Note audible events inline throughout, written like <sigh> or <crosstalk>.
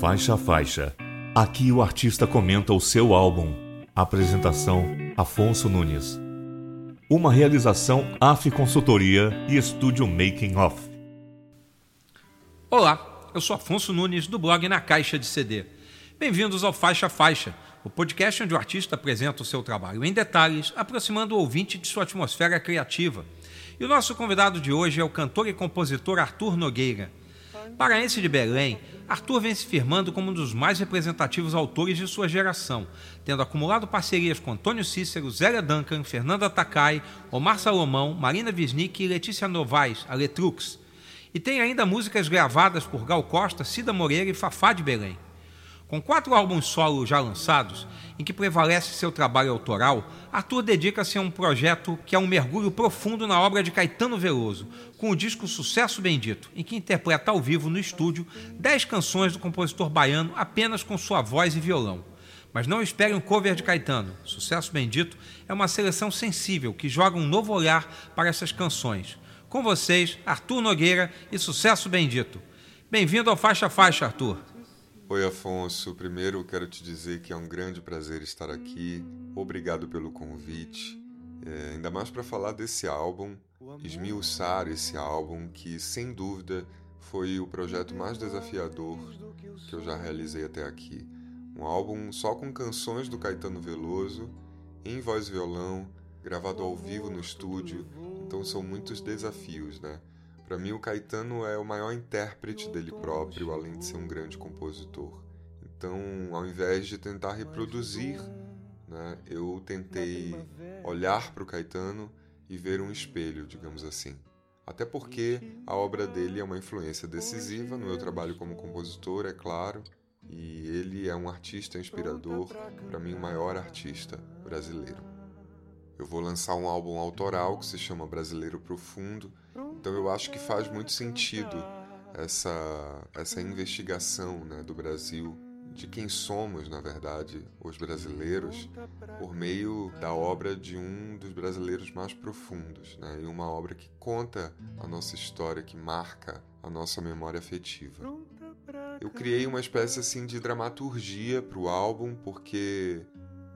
Faixa a faixa. Aqui o artista comenta o seu álbum. Apresentação: Afonso Nunes. Uma realização AF Consultoria e Estúdio Making Off. Olá, eu sou Afonso Nunes do blog Na Caixa de CD. Bem-vindos ao Faixa a Faixa, o podcast onde o artista apresenta o seu trabalho em detalhes, aproximando o ouvinte de sua atmosfera criativa. E o nosso convidado de hoje é o cantor e compositor Arthur Nogueira. Paraense de Belém, Arthur vem se firmando como um dos mais representativos autores de sua geração, tendo acumulado parcerias com Antônio Cícero, Zélia Duncan, Fernanda Takai, Omar Salomão, Marina Wisnik e Letícia Novaes, a Letrux. E tem ainda músicas gravadas por Gal Costa, Cida Moreira e Fafá de Belém. Com quatro álbuns solo já lançados, em que prevalece seu trabalho autoral, Arthur dedica-se a um projeto que é um mergulho profundo na obra de Caetano Veloso, com o disco Sucesso Bendito, em que interpreta ao vivo no estúdio dez canções do compositor baiano apenas com sua voz e violão. Mas não espere um cover de Caetano. Sucesso Bendito é uma seleção sensível que joga um novo olhar para essas canções. Com vocês, Arthur Nogueira e Sucesso Bendito. Bem-vindo ao Faixa Faixa, Arthur. Oi, Afonso. Primeiro quero te dizer que é um grande prazer estar aqui. Obrigado pelo convite. É, ainda mais para falar desse álbum, esmiuçar esse álbum que, sem dúvida, foi o projeto mais desafiador que eu já realizei até aqui. Um álbum só com canções do Caetano Veloso, em voz e violão, gravado ao vivo no estúdio. Então são muitos desafios, né? Para mim, o Caetano é o maior intérprete dele próprio, além de ser um grande compositor. Então, ao invés de tentar reproduzir, né, eu tentei olhar para o Caetano e ver um espelho, digamos assim. Até porque a obra dele é uma influência decisiva no meu trabalho como compositor, é claro, e ele é um artista inspirador, para mim, o maior artista brasileiro. Eu vou lançar um álbum autoral que se chama Brasileiro Profundo, então eu acho que faz muito sentido essa, essa investigação né, do Brasil, de quem somos, na verdade, os brasileiros, por meio da obra de um dos brasileiros mais profundos, né, e uma obra que conta a nossa história, que marca a nossa memória afetiva. Eu criei uma espécie assim de dramaturgia para o álbum, porque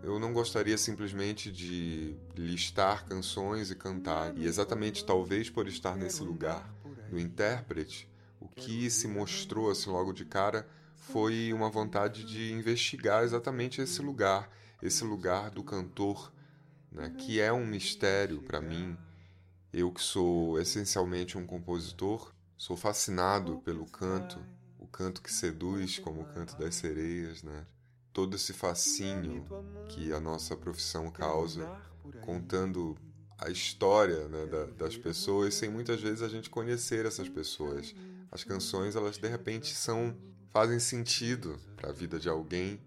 eu não gostaria simplesmente de listar canções e cantar. E exatamente talvez por estar nesse lugar do intérprete, o que se mostrou assim logo de cara foi uma vontade de investigar exatamente esse lugar, esse lugar do cantor, né, que é um mistério para mim. Eu que sou essencialmente um compositor, sou fascinado pelo canto, o canto que seduz, como o canto das sereias, né? Todo esse fascínio que a nossa profissão causa, contando a história né, da, das pessoas sem muitas vezes a gente conhecer essas pessoas. As canções, elas de repente são fazem sentido para a vida de alguém.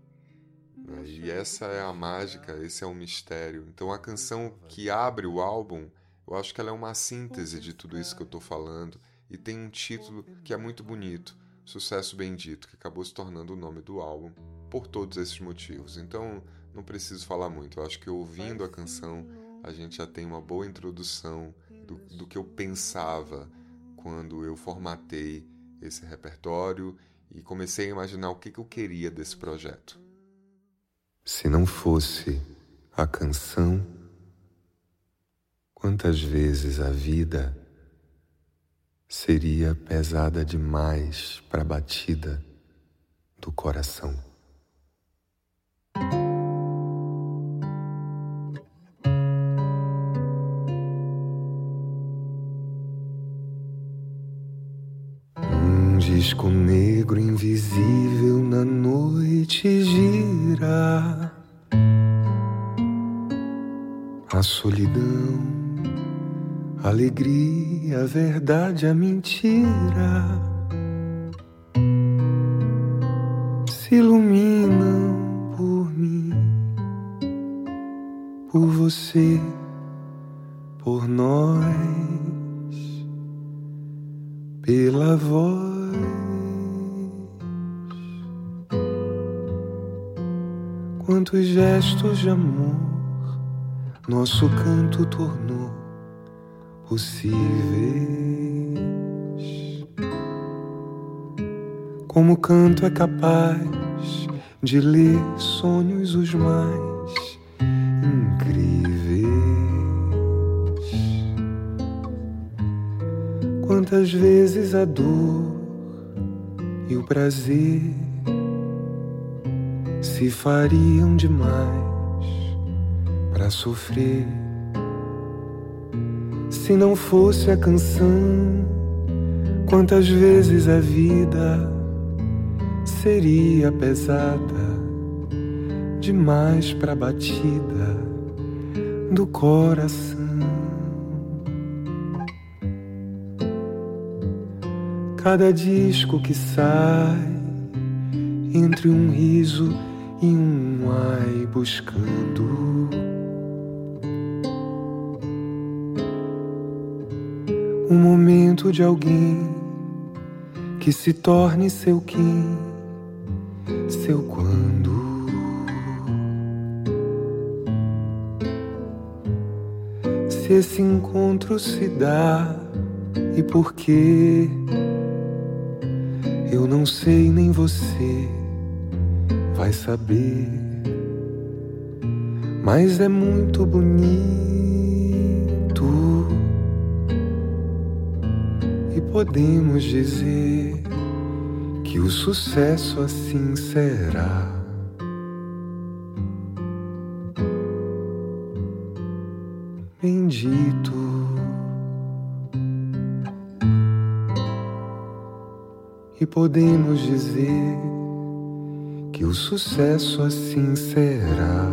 Né, e essa é a mágica, esse é o mistério. Então a canção que abre o álbum, eu acho que ela é uma síntese de tudo isso que eu estou falando e tem um título que é muito bonito Sucesso Bendito, que acabou se tornando o nome do álbum por todos esses motivos. Então, não preciso falar muito. Eu acho que ouvindo a canção, a gente já tem uma boa introdução do, do que eu pensava quando eu formatei esse repertório e comecei a imaginar o que, que eu queria desse projeto. Se não fosse a canção, quantas vezes a vida seria pesada demais para a batida do coração. Disco negro invisível na noite gira. A solidão a alegria, a verdade, a mentira se iluminam por mim, por você, por nós, pela voz. Quantos gestos de amor nosso canto tornou possíveis. como o canto é capaz de ler sonhos os mais incríveis. Quantas vezes a dor e o prazer se fariam demais para sofrer. Se não fosse a canção quantas vezes a vida seria pesada demais para batida do coração cada disco que sai entre um riso e um ai buscando um momento de alguém que se torne seu quem, seu quando. Se esse encontro se dá e por quê, eu não sei nem você vai saber, mas é muito bonito e podemos dizer que o sucesso assim será. Bendito. Podemos dizer que o sucesso assim será.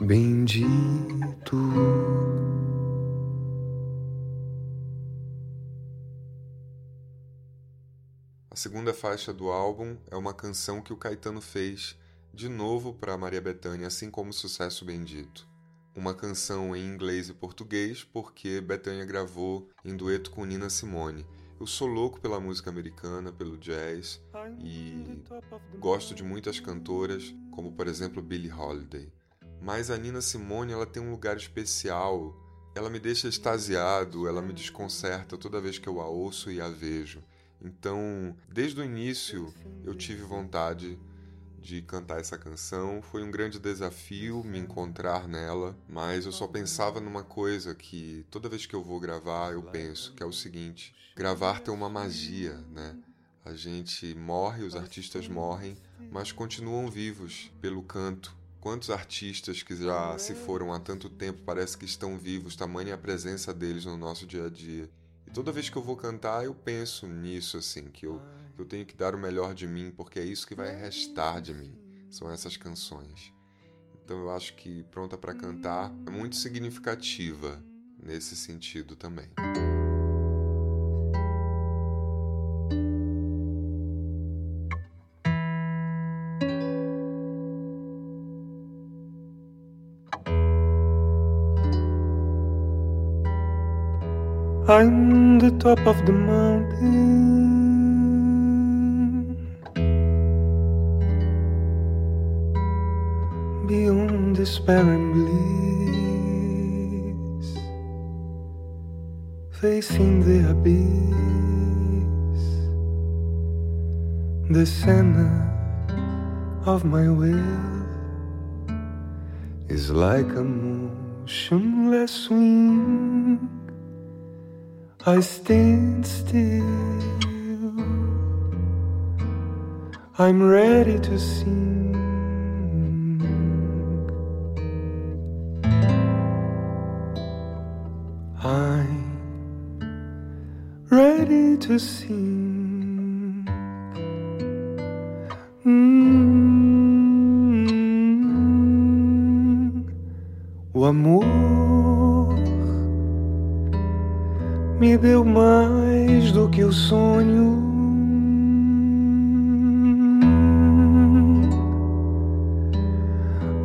Bendito. A segunda faixa do álbum é uma canção que o Caetano fez de novo para Maria Bethânia, assim como Sucesso Bendito. Uma canção em inglês e português, porque Bethânia gravou em dueto com Nina Simone eu sou louco pela música americana, pelo jazz e gosto de muitas cantoras, como por exemplo Billie Holiday. Mas a Nina Simone, ela tem um lugar especial. Ela me deixa extasiado, ela me desconcerta toda vez que eu a ouço e a vejo. Então, desde o início, eu tive vontade de cantar essa canção. Foi um grande desafio me encontrar nela, mas eu só pensava numa coisa que toda vez que eu vou gravar eu penso, que é o seguinte: gravar tem uma magia, né? A gente morre, os artistas morrem, mas continuam vivos pelo canto. Quantos artistas que já se foram há tanto tempo parece que estão vivos, tamanha a presença deles no nosso dia a dia. E toda vez que eu vou cantar, eu penso nisso, assim, que eu eu tenho que dar o melhor de mim, porque é isso que vai restar de mim. São essas canções. Então eu acho que Pronta para Cantar é muito significativa nesse sentido também. I'm the top of the mountain. Beyond despair and bliss, facing the abyss, the center of my will is like a motionless swing. I stand still. I'm ready to sing. Sing. Hum, o amor me deu mais do que o sonho.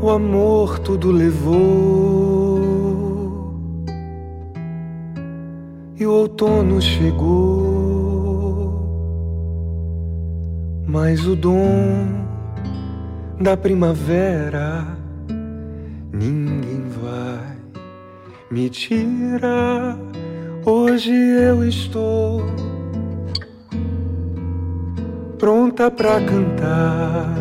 O amor tudo levou e o outono chegou. Mas o dom da primavera ninguém vai me tirar. Hoje eu estou pronta pra cantar.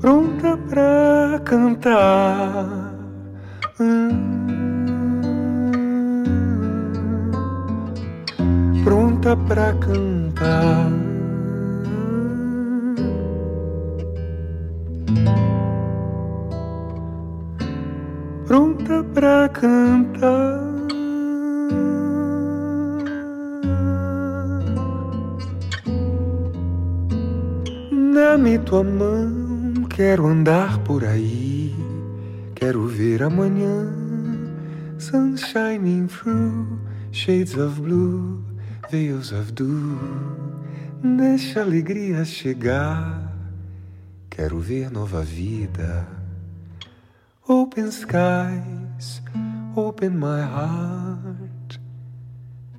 Pronta pra cantar. Dá-me tua mão, quero andar por aí, quero ver amanhã. Sun shining through shades of blue, veils of dew. Deixa alegria chegar, quero ver nova vida. Open skies, open my heart.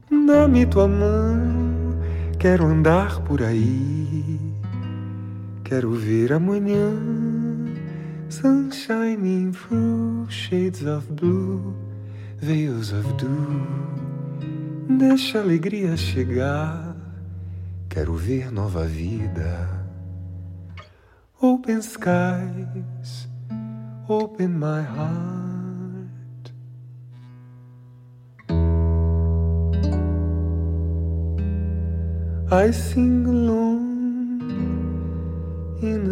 Dá-me tua mão, quero andar por aí. Quero ver amanhã. Sun shining through shades of blue, veils of dew. Deixa a alegria chegar. Quero ver nova vida. Open skies open my heart. I sing alone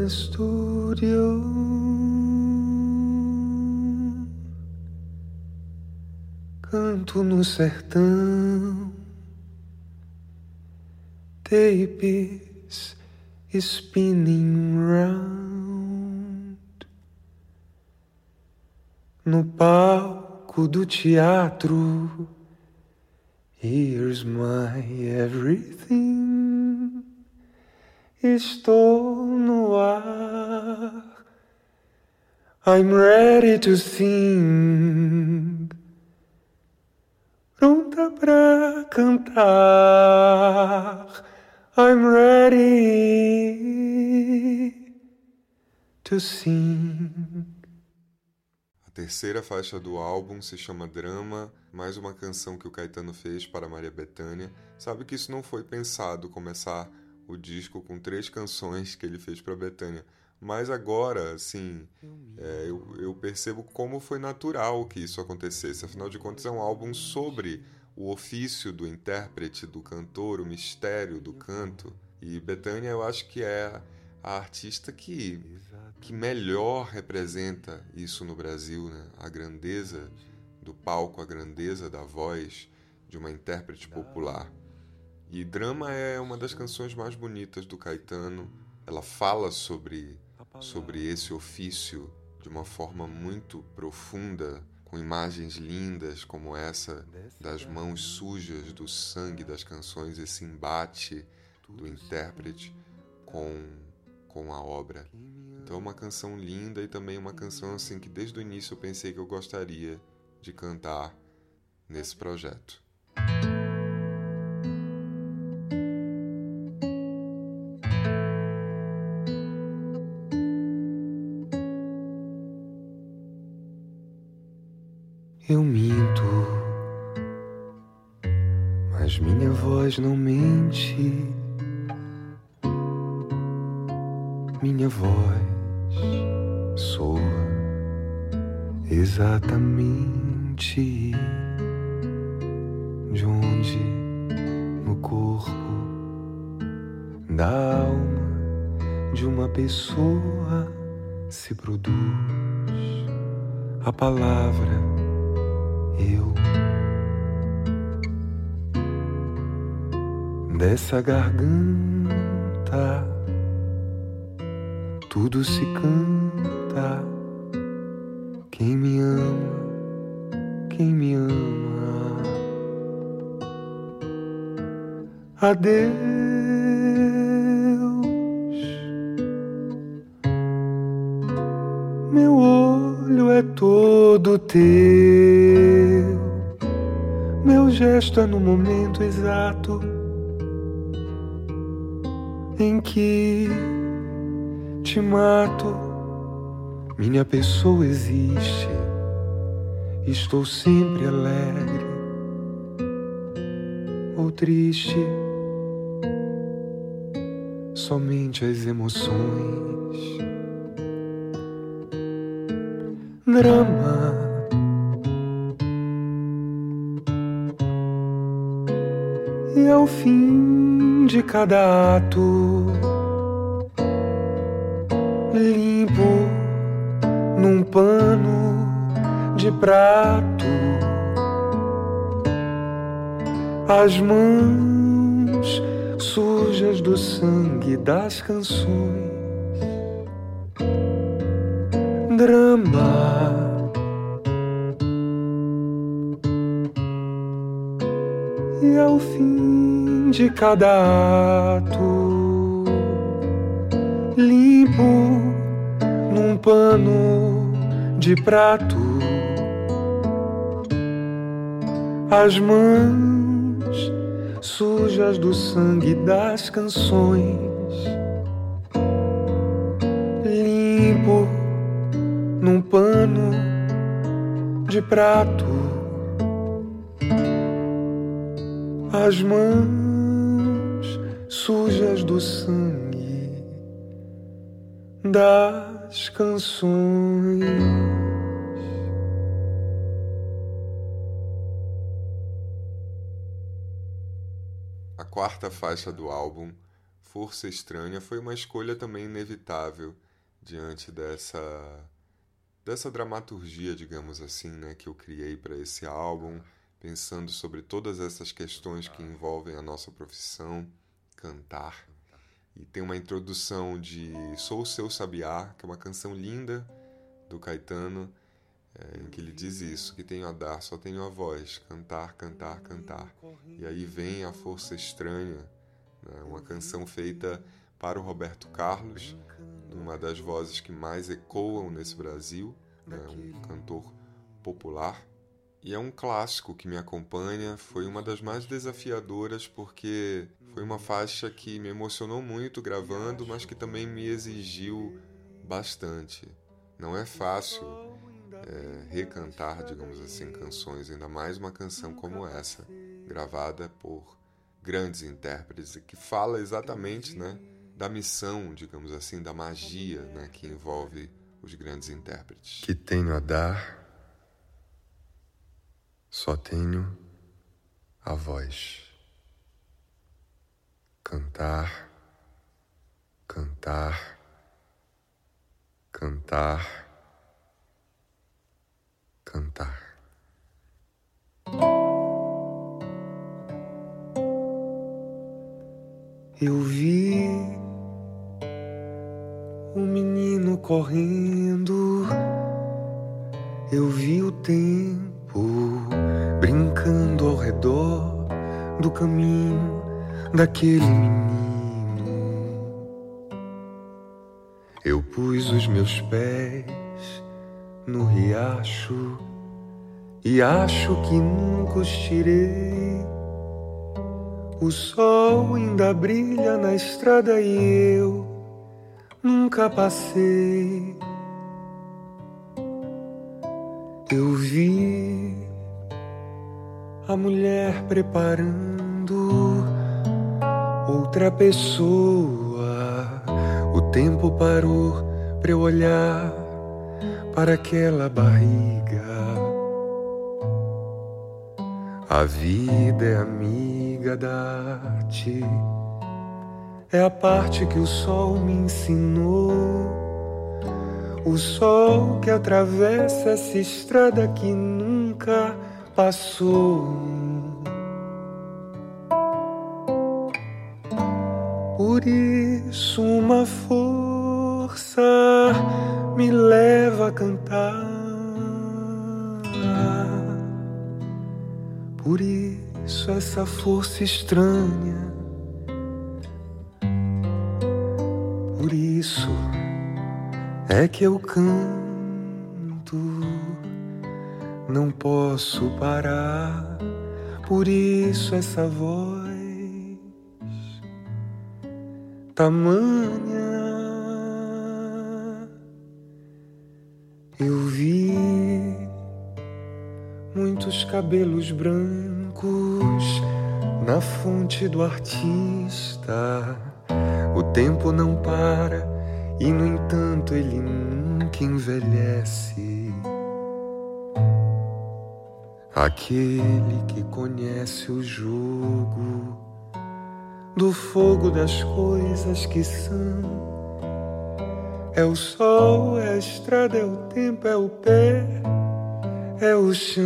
in the studio. Canto no sertão, tapes spinning round. no palco do teatro. Here's my everything. Estou no I'm ready to sing. Pronta pra cantar. I'm ready to sing. terceira faixa do álbum se chama Drama, mais uma canção que o Caetano fez para Maria Bethânia. Sabe que isso não foi pensado começar o disco com três canções que ele fez para Bethânia. Mas agora, assim, é, eu, eu percebo como foi natural que isso acontecesse. Afinal de contas, é um álbum sobre o ofício do intérprete, do cantor, o mistério do canto. E Bethânia, eu acho que é a artista que que melhor representa isso no Brasil, né? a grandeza do palco, a grandeza da voz de uma intérprete popular. E Drama é uma das canções mais bonitas do Caetano. Ela fala sobre, sobre esse ofício de uma forma muito profunda, com imagens lindas como essa das mãos sujas do sangue das canções, esse embate do intérprete com, com a obra. Então, uma canção linda e também uma canção assim que desde o início eu pensei que eu gostaria de cantar nesse projeto. Dessa garganta tudo se canta. Quem me ama, quem me ama. Adeus, meu olho é todo teu, meu gesto é no momento exato em que te mato. Minha pessoa existe estou sempre alegre ou triste. Somente as emoções. Drama. E ao fim de cada ato, limpo num pano de prato as mãos sujas do sangue das canções. Cada ato, limpo num pano de prato. As mãos sujas do sangue das canções. Limpo num pano de prato. As mãos sujas do sangue das canções. A quarta faixa do álbum, Força Estranha, foi uma escolha também inevitável diante dessa dessa dramaturgia, digamos assim, né, que eu criei para esse álbum, pensando sobre todas essas questões que envolvem a nossa profissão, cantar. E tem uma introdução de Sou Seu Sabiá, que é uma canção linda do Caetano, é, em que ele diz isso, que tenho a dar, só tenho a voz, cantar, cantar, cantar. E aí vem a força estranha, né, uma canção feita para o Roberto Carlos, uma das vozes que mais ecoam nesse Brasil, né, um cantor popular. E é um clássico que me acompanha, foi uma das mais desafiadoras porque foi uma faixa que me emocionou muito gravando, mas que também me exigiu bastante. Não é fácil é, recantar, digamos assim, canções, ainda mais uma canção como essa, gravada por grandes intérpretes, que fala exatamente né, da missão, digamos assim, da magia né, que envolve os grandes intérpretes. Que tenho a dar, só tenho a voz. Cantar, cantar, cantar, cantar. Eu vi um menino correndo, eu vi o tempo brincando ao redor do caminho daquele menino. Eu pus os meus pés no riacho e acho que nunca os tirei. O sol ainda brilha na estrada e eu nunca passei. Eu vi a mulher preparando outra pessoa. O tempo parou para eu olhar para aquela barriga. A vida é amiga da arte, é a parte que o sol me ensinou. O sol que atravessa essa estrada que nunca passou. Por isso, uma força me leva a cantar. Por isso essa força estranha. Por isso é que eu canto. Não posso parar. Por isso essa voz tamanha. Eu vi muitos cabelos brancos na fonte do artista. O tempo não para e, no entanto, ele nunca envelhece. Aquele que conhece o jogo do fogo das coisas que são. É o sol, é a estrada, é o tempo, é o pé, é o chão.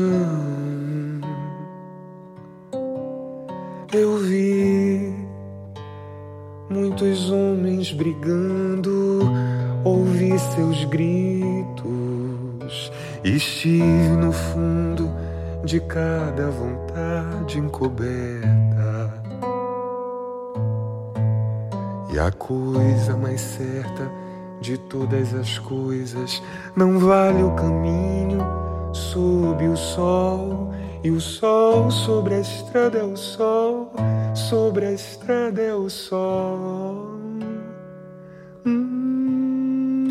Eu vi muitos homens brigando, ouvi seus gritos, estive no fundo de cada vontade encoberta. E a coisa mais certa de todas as coisas não vale o caminho sob o sol e o sol sobre a estrada é o sol, sobre a estrada é o sol. Hum,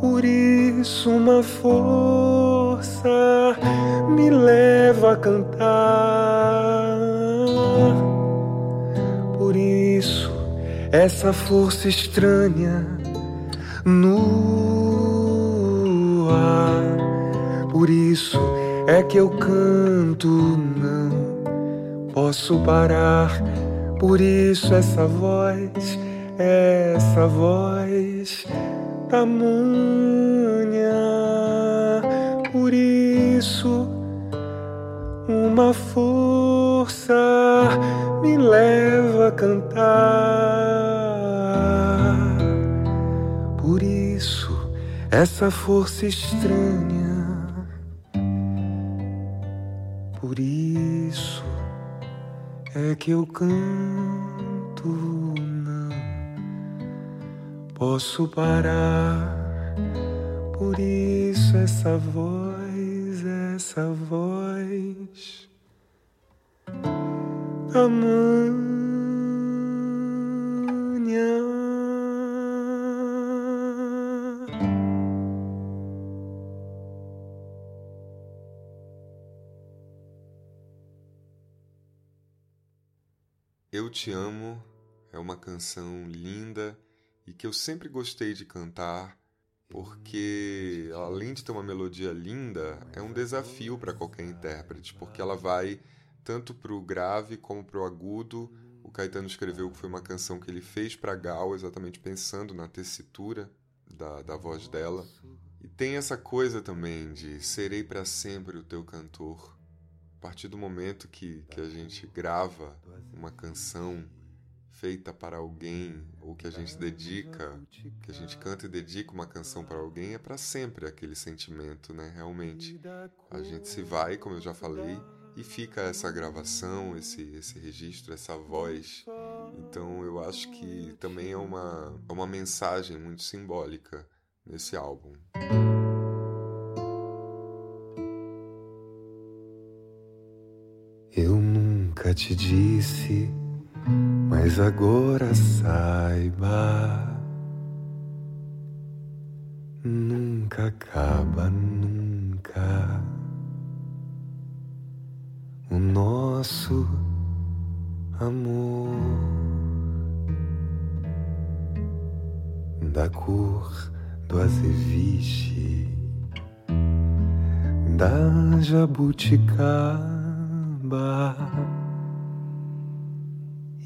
por isso uma força me leva a cantar. Por isso essa força estranha no ar. Por isso é que eu canto, não posso parar. Por isso essa voz, essa voz tamanha. Por isso uma força me leva a cantar. Por isso essa força estranha Por isso é que eu canto, não posso parar. Por isso essa voz, essa voz, tamanha. Eu Te Amo é uma canção linda e que eu sempre gostei de cantar, porque além de ter uma melodia linda, é um desafio para qualquer intérprete, porque ela vai tanto para o grave como para o agudo. O Caetano escreveu que foi uma canção que ele fez para Gal, exatamente pensando na tessitura da, da voz dela. E tem essa coisa também de serei para sempre o teu cantor a partir do momento que, que a gente grava uma canção feita para alguém, ou que a gente dedica, que a gente canta e dedica uma canção para alguém, é para sempre aquele sentimento, né? Realmente. A gente se vai, como eu já falei, e fica essa gravação, esse, esse registro, essa voz. Então eu acho que também é uma, é uma mensagem muito simbólica nesse álbum. Eu nunca te disse, mas agora saiba. Nunca acaba, nunca. O nosso amor da cor do azeviche, da jabuticaba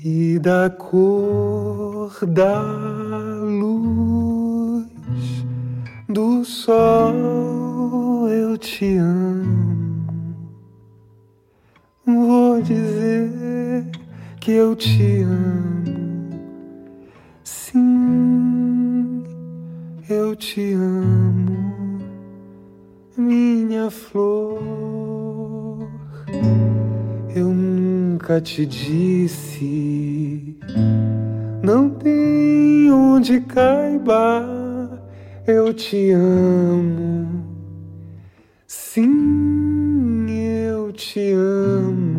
e da cor da luz do sol eu te amo. Dizer que eu te amo. Sim, eu te amo, minha flor. Eu nunca te disse, não tem onde caiba, eu te amo. Sim, eu te amo.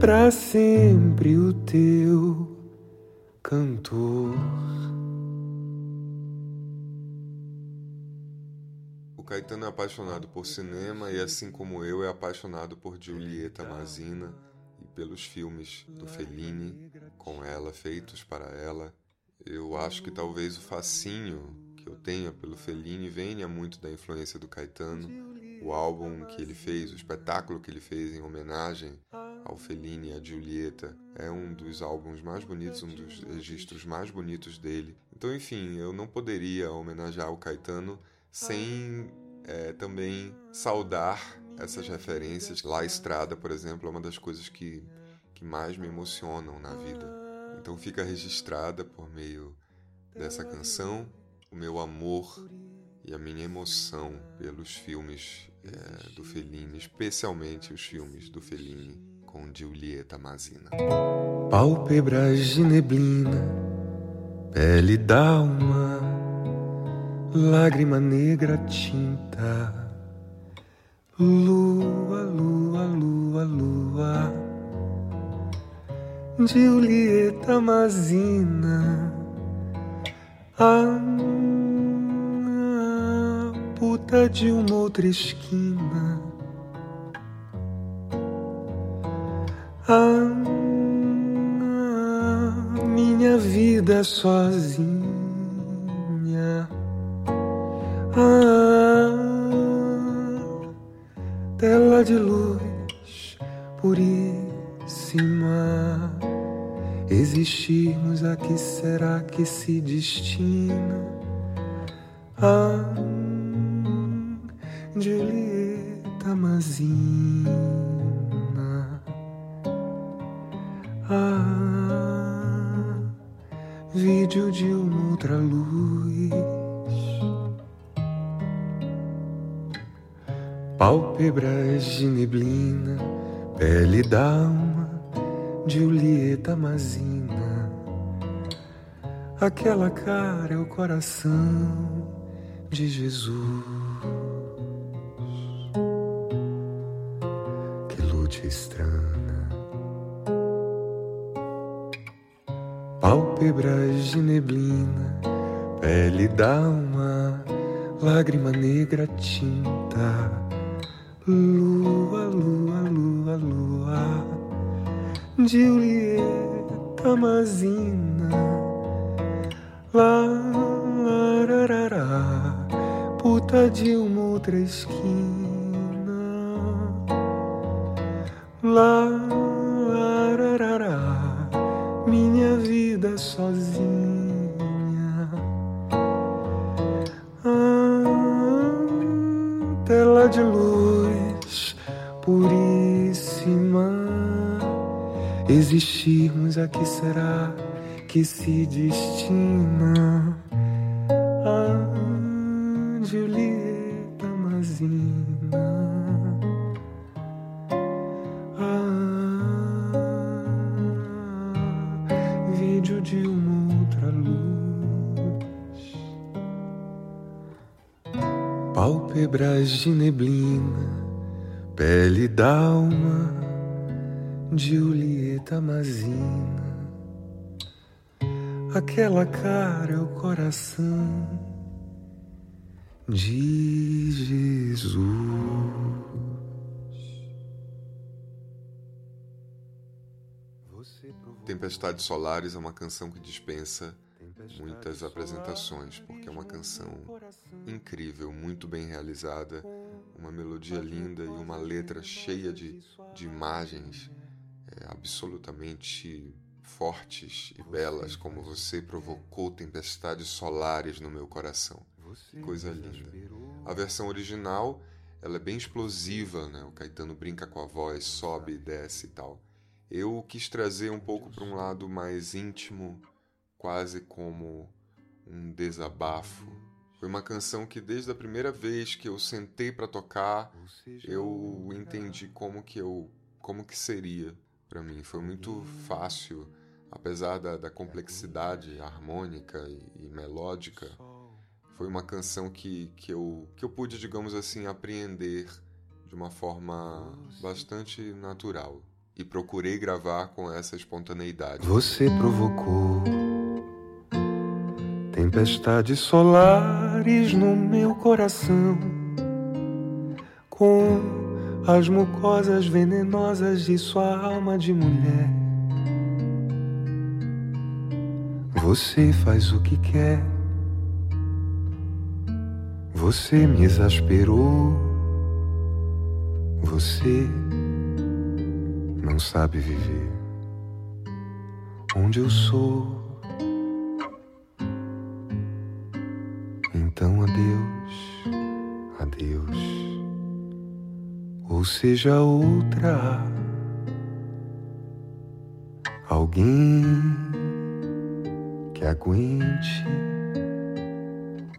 Para sempre o teu cantor. Caetano é apaixonado por cinema e, assim como eu, é apaixonado por Giulietta Mazina e pelos filmes do Fellini com ela, feitos para ela. Eu acho que talvez o fascínio que eu tenha pelo Fellini venha muito da influência do Caetano. O álbum que ele fez, o espetáculo que ele fez em homenagem ao Fellini a Giulietta é um dos álbuns mais bonitos, um dos registros mais bonitos dele. Então, enfim, eu não poderia homenagear o Caetano sem é, também saudar essas referências. La Estrada, por exemplo, é uma das coisas que, que mais me emocionam na vida. Então fica registrada por meio dessa canção o meu amor e a minha emoção pelos filmes é, do Fellini, especialmente os filmes do Fellini com Giulietta Mazina. Pálpebras de neblina, pele d'alma, lágrima negra tinta, lua, lua, lua, lua, Giulietta Mazina, a puta de uma outra esquina. Vida sozinha. A tela de luz puríssima. Existirmos a que será que se destina? Ah, Julieta Mazina. Vídeo de uma outra luz. Pálpebras de neblina, pele d'alma, Julieta Mazina. Aquela cara é o coração de Jesus. estrana. Pálpebras de neblina, pele d'alma, lágrima negra tinta. Lua, lua, lua, lua, Julieta Mazina. Lá, larará, puta de uma outra esquina. Sozinha. Ah, tela de luz puríssima. Existirmos a que será que se destina? De neblina, pele d'alma, Julieta Mazina. Aquela cara é o coração de Jesus. Tempestades Solares é uma canção que dispensa muitas apresentações, porque é uma canção incrível, muito bem realizada, uma melodia linda e uma letra cheia de, de imagens é, absolutamente fortes e belas, como você provocou tempestades solares no meu coração. Coisa linda. A versão original ela é bem explosiva, né? O Caetano brinca com a voz, sobe e desce e tal. Eu quis trazer um pouco para um lado mais íntimo, quase como um desabafo. Foi uma canção que desde a primeira vez que eu sentei para tocar, eu entendi como que eu, como que seria para mim. Foi muito fácil, apesar da, da complexidade harmônica e, e, melódica. Foi uma canção que, que, eu, que eu pude, digamos assim, apreender de uma forma bastante natural e procurei gravar com essa espontaneidade. Você provocou tempestades solares no meu coração. com as mucosas venenosas de sua alma de mulher. Você faz o que quer. Você me exasperou. Você não sabe viver onde eu sou. Ou seja outra, alguém que aguente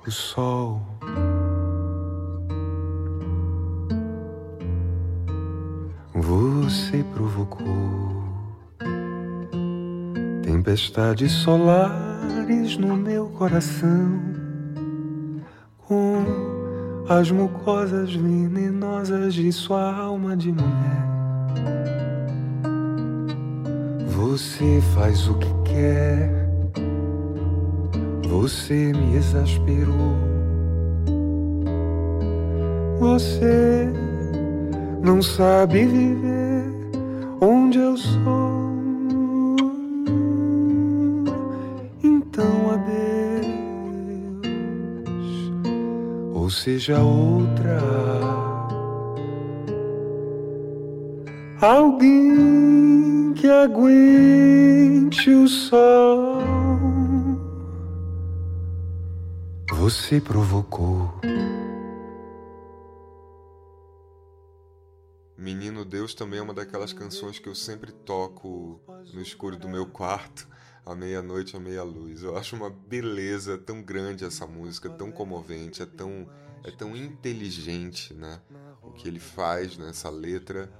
o sol. Você provocou tempestades solares no meu coração, as mucosas venenosas de sua alma de mulher. Você faz o que quer, você me exasperou. Você não sabe viver seja outra. Alguém que aguente o sol. Você provocou. Menino Deus também é uma daquelas canções que eu sempre toco no escuro do meu quarto, à meia-noite, à meia-luz. Eu acho uma beleza tão grande essa música, tão comovente, é tão, é tão inteligente, né? O que ele faz nessa letra.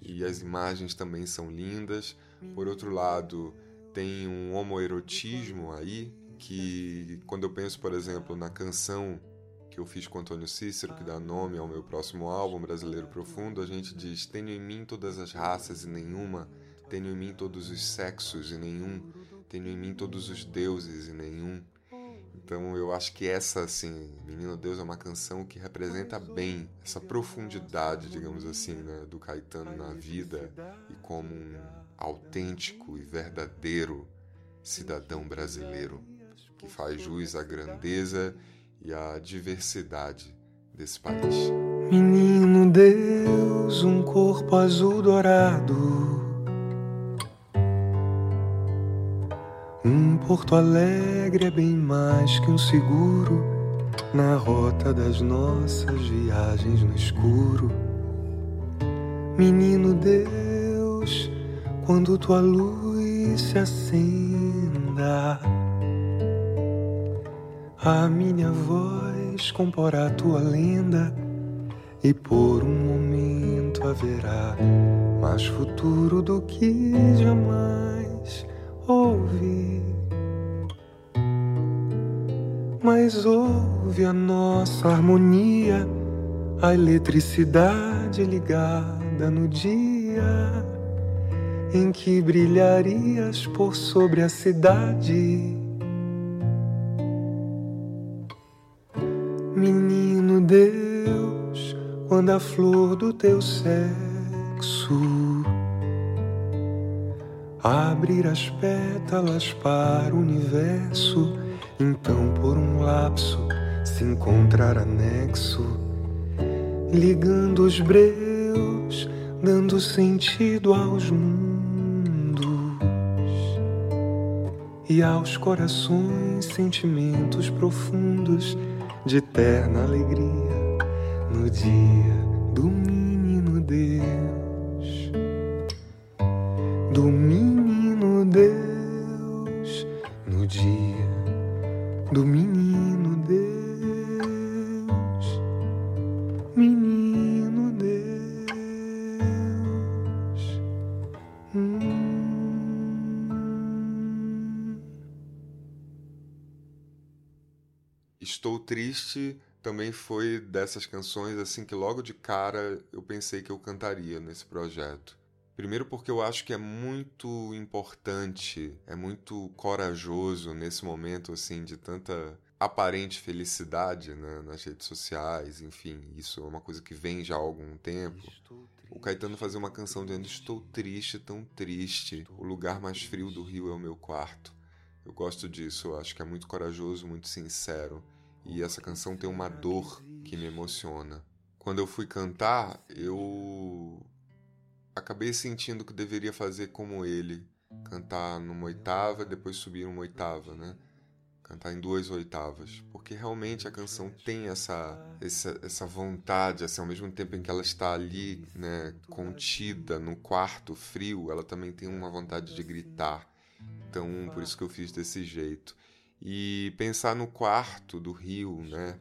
E as imagens também são lindas. Por outro lado, tem um homoerotismo aí, que quando eu penso, por exemplo, na canção que eu fiz com Antônio Cícero, que dá nome ao meu próximo álbum, Brasileiro Profundo, a gente diz: Tenho em mim todas as raças e nenhuma, tenho em mim todos os sexos e nenhum, tenho em mim todos os deuses e nenhum. Então eu acho que essa, assim, Menino Deus é uma canção que representa bem essa profundidade, digamos assim, né, do Caetano na vida e como um autêntico e verdadeiro cidadão brasileiro que faz jus à grandeza e a diversidade desse país. Menino Deus, um corpo azul dourado. Porto Alegre é bem mais que um seguro na rota das nossas viagens no escuro. Menino Deus, quando tua luz se acenda a minha voz comporá tua lenda e por um momento haverá mais futuro do que jamais ouvi. Mas ouve a nossa harmonia, a eletricidade ligada no dia em que brilharias por sobre a cidade. Menino Deus, quando a flor do teu sexo abrir as pétalas para o universo, então por um lapso se encontrar anexo, ligando os breus, dando sentido aos mundos e aos corações sentimentos profundos de eterna alegria no dia do menino Deus, do menino do menino Deus, menino Deus. Hum. Estou Triste também foi dessas canções assim que logo de cara eu pensei que eu cantaria nesse projeto. Primeiro porque eu acho que é muito importante, é muito corajoso nesse momento assim de tanta aparente felicidade né, nas redes sociais, enfim, isso é uma coisa que vem já há algum tempo. O Caetano fazer uma canção dizendo Estou triste, tão triste, o lugar mais frio do Rio é o meu quarto. Eu gosto disso, eu acho que é muito corajoso, muito sincero. E essa canção tem uma dor que me emociona. Quando eu fui cantar, eu acabei sentindo que deveria fazer como ele, cantar numa oitava, depois subir uma oitava, né? Cantar em duas oitavas, porque realmente a canção tem essa essa, essa vontade, assim, ao mesmo tempo em que ela está ali, né, contida no quarto frio, ela também tem uma vontade de gritar. Então, por isso que eu fiz desse jeito. E pensar no quarto do Rio, né?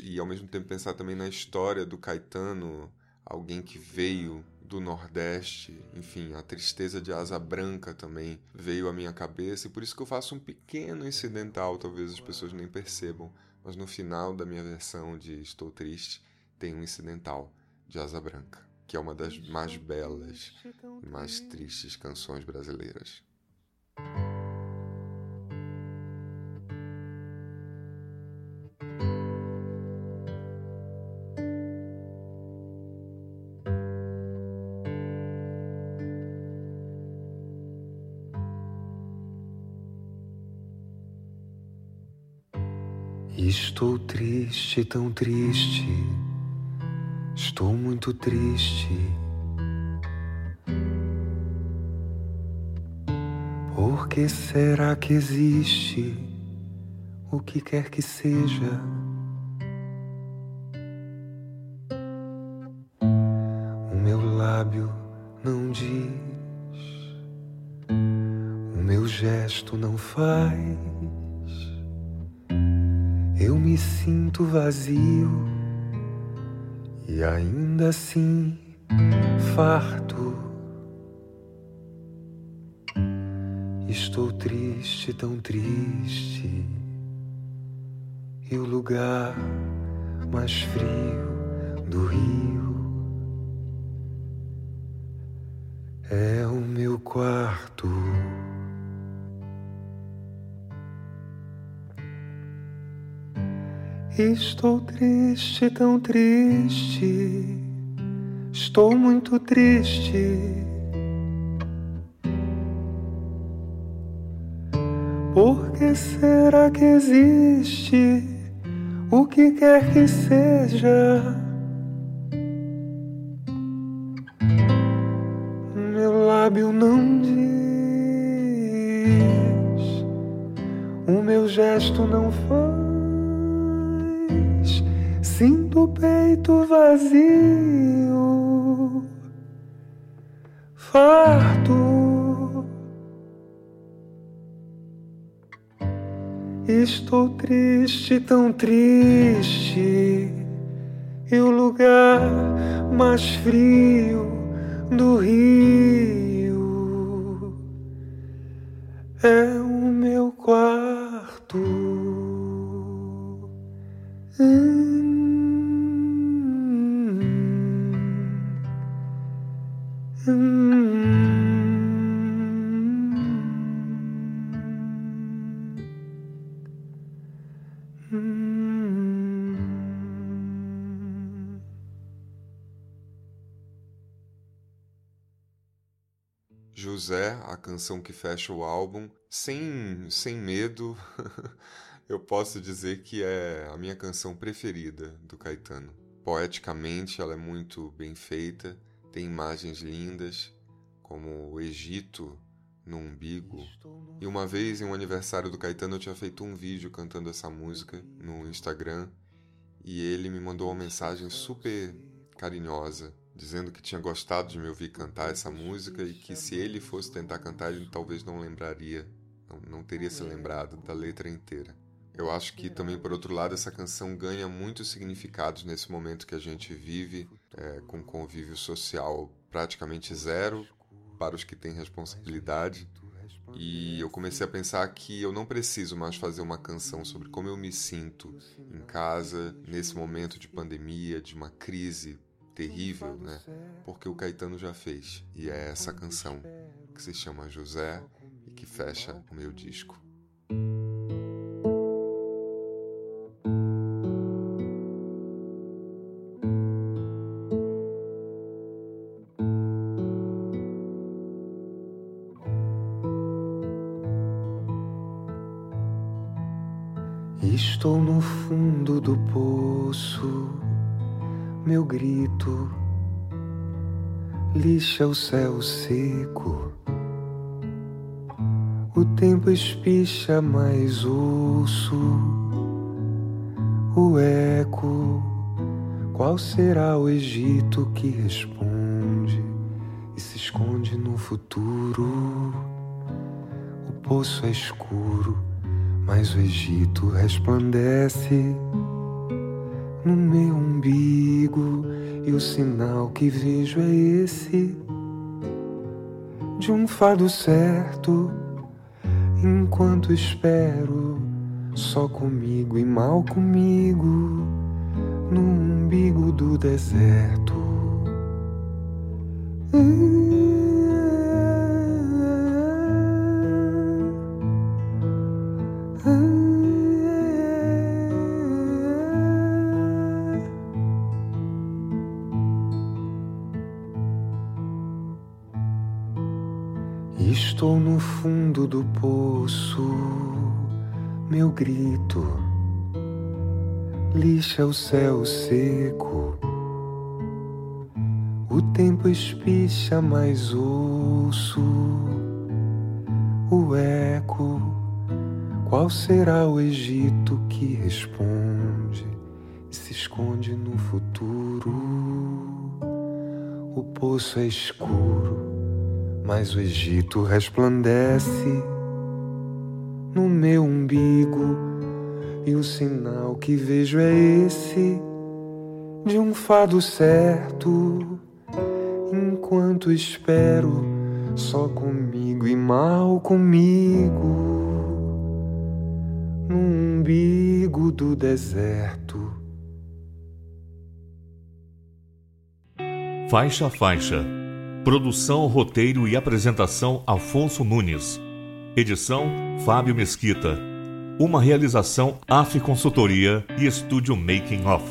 E ao mesmo tempo pensar também na história do Caetano, alguém que veio do Nordeste, enfim, a tristeza de asa branca também veio à minha cabeça, e por isso que eu faço um pequeno incidental, talvez as pessoas nem percebam, mas no final da minha versão de Estou Triste tem um incidental de asa branca, que é uma das mais belas e mais tristes canções brasileiras. Estou triste, tão triste, estou muito triste. Por que será que existe o que quer que seja? Me sinto vazio e ainda assim farto. Estou triste, tão triste, e o lugar mais frio do rio é o meu quarto. Estou triste, tão triste. Estou muito triste. Por que será que existe o que quer que seja? Meu lábio não diz, o meu gesto não faz. Sinto o peito vazio, farto. Estou triste, tão triste, e o lugar mais frio do rio é José, a canção que fecha o álbum, sem, sem medo, <laughs> eu posso dizer que é a minha canção preferida do Caetano. Poeticamente, ela é muito bem feita tem imagens lindas, como o Egito no umbigo. E uma vez, em um aniversário do Caetano, eu tinha feito um vídeo cantando essa música no Instagram e ele me mandou uma mensagem super carinhosa, dizendo que tinha gostado de me ouvir cantar essa música e que se ele fosse tentar cantar, ele talvez não lembraria, não, não teria se lembrado da letra inteira. Eu acho que também, por outro lado, essa canção ganha muitos significados nesse momento que a gente vive, é, com convívio social praticamente zero para os que têm responsabilidade. E eu comecei a pensar que eu não preciso mais fazer uma canção sobre como eu me sinto em casa, nesse momento de pandemia, de uma crise terrível, né? Porque o Caetano já fez. E é essa canção que se chama José e que fecha o meu disco. Grito lixa o céu seco. O tempo espicha, mais ouço o eco. Qual será o Egito que responde e se esconde no futuro? O poço é escuro, mas o Egito resplandece sinal que vejo é esse de um fado certo enquanto espero só comigo e mal comigo no umbigo do deserto. Estou no fundo do poço, meu grito lixa o céu seco. O tempo espicha, mas ouço o eco. Qual será o Egito que responde se esconde no futuro? O poço é escuro mas o Egito resplandece no meu umbigo, e o sinal que vejo é esse de um fado certo. Enquanto espero só comigo e mal comigo, no umbigo do deserto. Faixa faixa Produção, roteiro e apresentação Afonso Nunes. Edição Fábio Mesquita. Uma realização AF Consultoria e Estúdio Making Off.